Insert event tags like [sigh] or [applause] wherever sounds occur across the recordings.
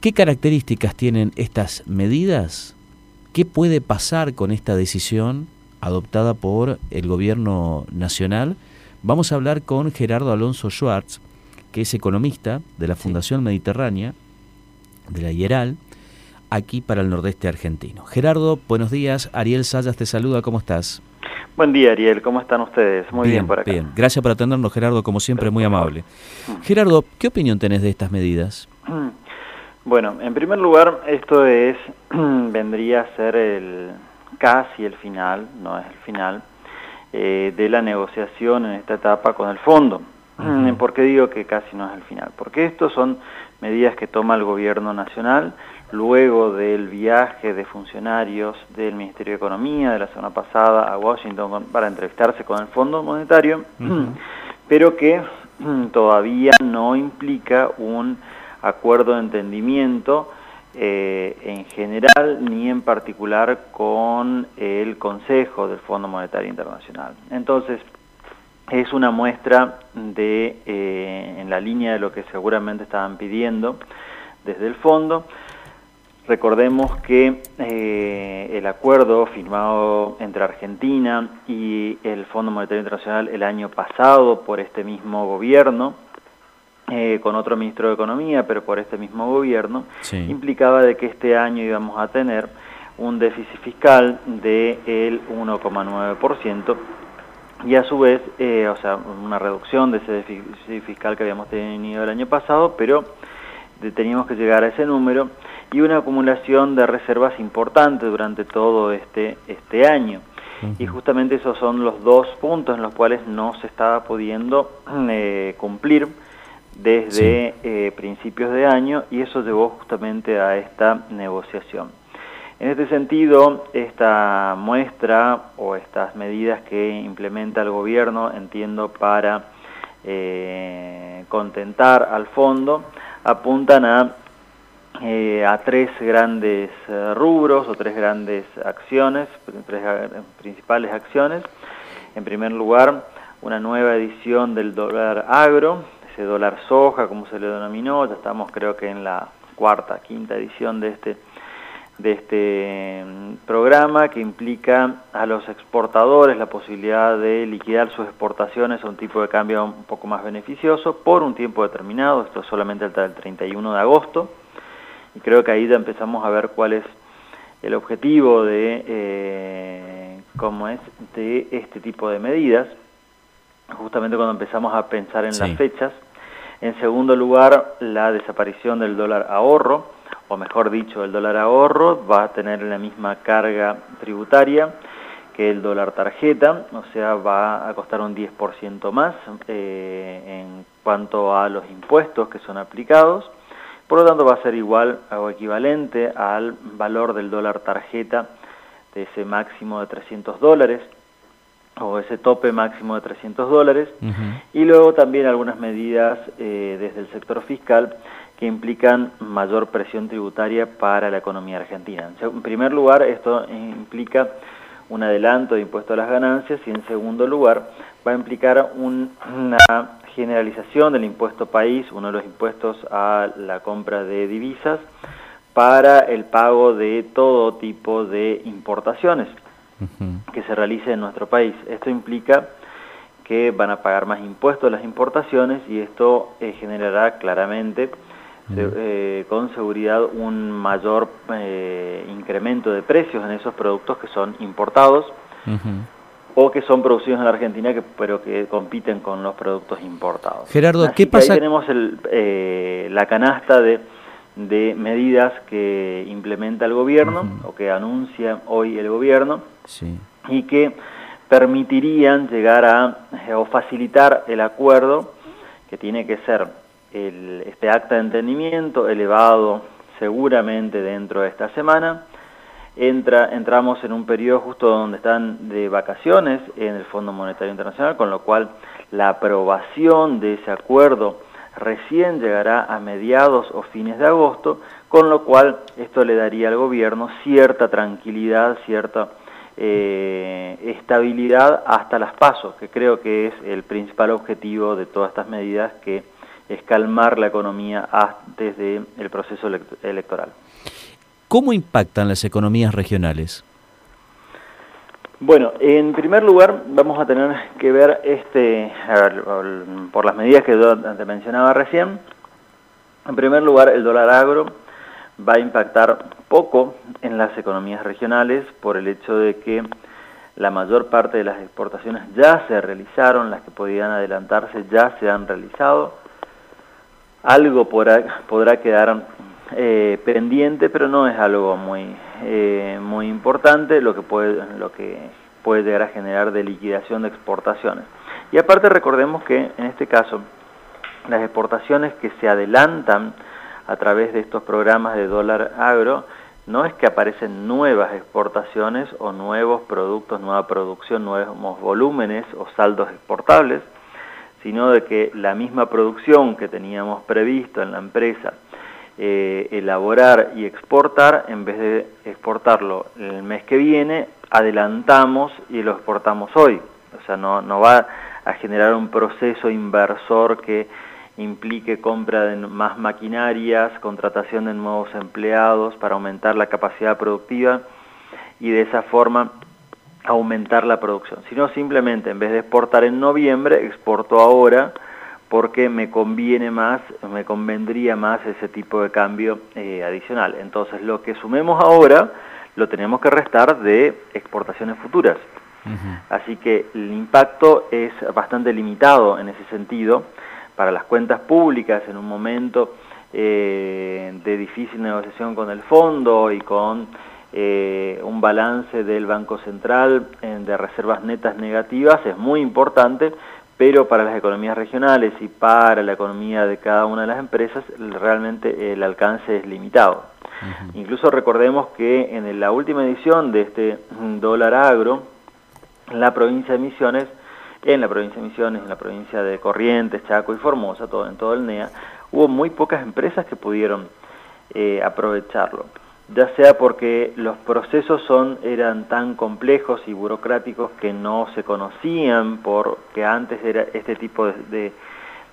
¿Qué características tienen estas medidas? ¿Qué puede pasar con esta decisión adoptada por el gobierno nacional? Vamos a hablar con Gerardo Alonso Schwartz, que es economista de la Fundación Mediterránea, de la IERAL, aquí para el nordeste argentino. Gerardo, buenos días. Ariel Sayas te saluda, ¿cómo estás? Buen día, Ariel. ¿Cómo están ustedes? Muy bien, por acá. Bien, gracias por atendernos, Gerardo, como siempre, muy amable. Mm. Gerardo, ¿qué opinión tenés de estas medidas? Bueno, en primer lugar, esto es [clears throat] vendría a ser el casi el final, no es el final, eh, de la negociación en esta etapa con el fondo. [clears throat] ¿Por qué digo que casi no es el final? Porque estos son medidas que toma el gobierno nacional luego del viaje de funcionarios del Ministerio de Economía de la semana pasada a Washington para entrevistarse con el Fondo Monetario, [clears throat] pero que todavía no implica un acuerdo de entendimiento eh, en general ni en particular con el Consejo del Fondo Monetario Internacional. Entonces, es una muestra de, eh, en la línea de lo que seguramente estaban pidiendo desde el fondo. Recordemos que eh, el acuerdo firmado entre Argentina y el Fondo Monetario Internacional el año pasado por este mismo gobierno, eh, con otro ministro de Economía, pero por este mismo gobierno, implicaba de que este año íbamos a tener un déficit fiscal del 1,9% y a su vez, eh, o sea, una reducción de ese déficit fiscal que habíamos tenido el año pasado, pero teníamos que llegar a ese número y una acumulación de reservas importante durante todo este, este año. Y justamente esos son los dos puntos en los cuales no se estaba pudiendo eh, cumplir desde eh, principios de año y eso llevó justamente a esta negociación. En este sentido, esta muestra o estas medidas que implementa el gobierno, entiendo, para eh, contentar al fondo, apuntan a, eh, a tres grandes rubros o tres grandes acciones, tres principales acciones. En primer lugar, una nueva edición del dólar agro, ese dólar soja, como se le denominó, ya estamos creo que en la cuarta, quinta edición de este de este mm, programa que implica a los exportadores la posibilidad de liquidar sus exportaciones a un tipo de cambio un poco más beneficioso por un tiempo determinado, esto solamente hasta el 31 de agosto, y creo que ahí ya empezamos a ver cuál es el objetivo de eh, cómo es de este tipo de medidas, justamente cuando empezamos a pensar en las fechas. En segundo lugar, la desaparición del dólar ahorro, o mejor dicho, el dólar ahorro va a tener la misma carga tributaria que el dólar tarjeta, o sea, va a costar un 10% más eh, en cuanto a los impuestos que son aplicados, por lo tanto va a ser igual o equivalente al valor del dólar tarjeta de ese máximo de 300 dólares o ese tope máximo de 300 dólares, y luego también algunas medidas eh, desde el sector fiscal que implican mayor presión tributaria para la economía argentina. En primer lugar, esto implica un adelanto de impuesto a las ganancias y en segundo lugar va a implicar una generalización del impuesto país, uno de los impuestos a la compra de divisas, para el pago de todo tipo de importaciones que se realice en nuestro país. Esto implica que van a pagar más impuestos las importaciones y esto eh, generará claramente eh, con seguridad un mayor eh, incremento de precios en esos productos que son importados o que son producidos en la Argentina que, pero que compiten con los productos importados. Gerardo, ¿qué pasa? Ahí tenemos el, eh, la canasta de, de, medidas que implementa el gobierno o que anuncia hoy el gobierno y que permitirían llegar a o facilitar el acuerdo que tiene que ser este acta de entendimiento elevado seguramente dentro de esta semana. Entra, entramos en un periodo justo donde están de vacaciones en el Fondo Monetario Internacional, con lo cual la aprobación de ese acuerdo recién llegará a mediados o fines de agosto, con lo cual esto le daría al gobierno cierta tranquilidad, cierta eh, estabilidad hasta las pasos, que creo que es el principal objetivo de todas estas medidas que es calmar la economía antes del proceso electoral. ¿Cómo impactan las economías regionales? Bueno, en primer lugar vamos a tener que ver, este, por las medidas que te mencionaba recién, en primer lugar el dólar agro va a impactar poco en las economías regionales por el hecho de que la mayor parte de las exportaciones ya se realizaron, las que podían adelantarse ya se han realizado. Algo podrá quedar eh, pendiente, pero no es algo muy, eh, muy importante, lo que, puede, lo que puede llegar a generar de liquidación de exportaciones. Y aparte recordemos que en este caso las exportaciones que se adelantan a través de estos programas de dólar agro, no es que aparecen nuevas exportaciones o nuevos productos, nueva producción, nuevos volúmenes o saldos exportables, sino de que la misma producción que teníamos previsto en la empresa eh, elaborar y exportar, en vez de exportarlo el mes que viene, adelantamos y lo exportamos hoy. O sea, no, no va a generar un proceso inversor que implique compra de más maquinarias, contratación de nuevos empleados para aumentar la capacidad productiva y de esa forma aumentar la producción, sino simplemente en vez de exportar en noviembre, exporto ahora porque me conviene más, me convendría más ese tipo de cambio eh, adicional. Entonces lo que sumemos ahora lo tenemos que restar de exportaciones futuras. Así que el impacto es bastante limitado en ese sentido para las cuentas públicas en un momento eh, de difícil negociación con el fondo y con eh, un balance del Banco Central de reservas netas negativas es muy importante pero para las economías regionales y para la economía de cada una de las empresas realmente el alcance es limitado. Incluso recordemos que en la última edición de este dólar agro, en la provincia de Misiones, en la provincia de Misiones, en la provincia de Corrientes, Chaco y Formosa, todo, en todo el NEA, hubo muy pocas empresas que pudieron eh, aprovecharlo ya sea porque los procesos son, eran tan complejos y burocráticos que no se conocían, porque antes era este tipo de,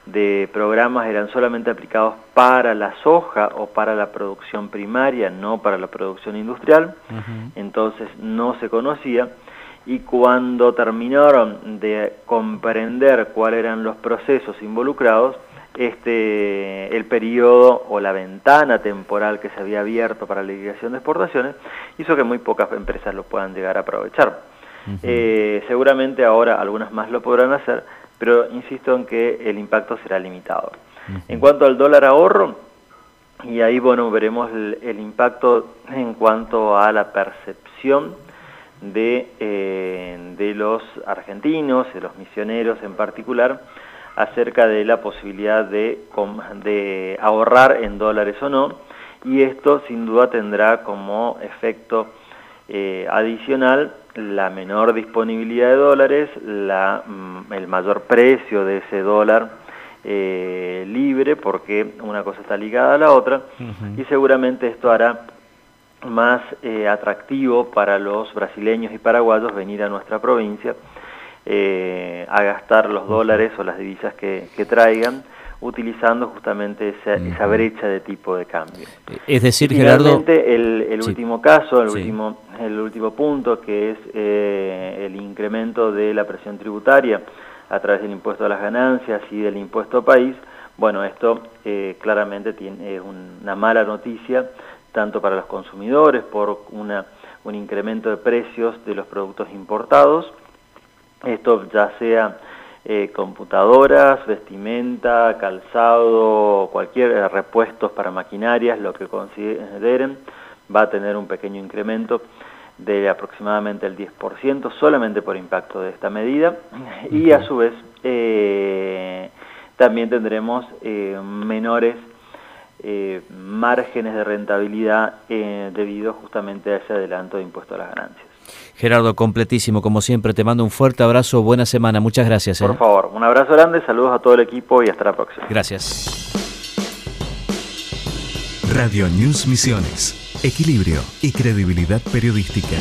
de, programas eran solamente aplicados para la soja o para la producción primaria, no para la producción industrial, entonces no se conocía, y cuando terminaron de comprender cuáles eran los procesos involucrados, este, el periodo o la ventana temporal que se había abierto para la liquidación de exportaciones hizo que muy pocas empresas lo puedan llegar a aprovechar. Eh, seguramente ahora algunas más lo podrán hacer, pero insisto en que el impacto será limitado. En cuanto al dólar ahorro, y ahí bueno veremos el, impacto en cuanto a la percepción de, eh, de los argentinos, de los misioneros en particular, acerca de la posibilidad de, de ahorrar en dólares o no, y esto sin duda tendrá como efecto eh, adicional la menor disponibilidad de dólares, la, mm, el mayor precio de ese dólar eh, libre, porque una cosa está ligada a la otra, y seguramente esto hará más eh, atractivo para los brasileños y paraguayos venir a nuestra provincia, eh, a gastar los dólares o las divisas que, traigan utilizando justamente esa, brecha de tipo de cambio. Es decir, Gerardo... el, el último caso, el, último, el último punto, que es eh, el incremento de la presión tributaria a través del impuesto a las ganancias y del impuesto país, bueno, esto eh, claramente tiene, es una mala noticia, tanto para los consumidores por una, un incremento de precios de los productos importados, esto ya sea eh, computadoras, vestimenta, calzado, cualquier eh, repuestos para maquinarias, lo que consideren, va a tener un pequeño incremento de aproximadamente el 10% solamente por impacto de esta medida [laughs] y a su vez eh, también tendremos menores márgenes de rentabilidad debido justamente a ese adelanto de impuesto a las ganancias. Gerardo, completísimo, como siempre, te mando un fuerte abrazo, buena semana, muchas gracias. Por ¿eh? favor, un abrazo grande, saludos a todo el equipo y hasta la próxima. Gracias. Radio News Misiones, equilibrio y credibilidad periodística.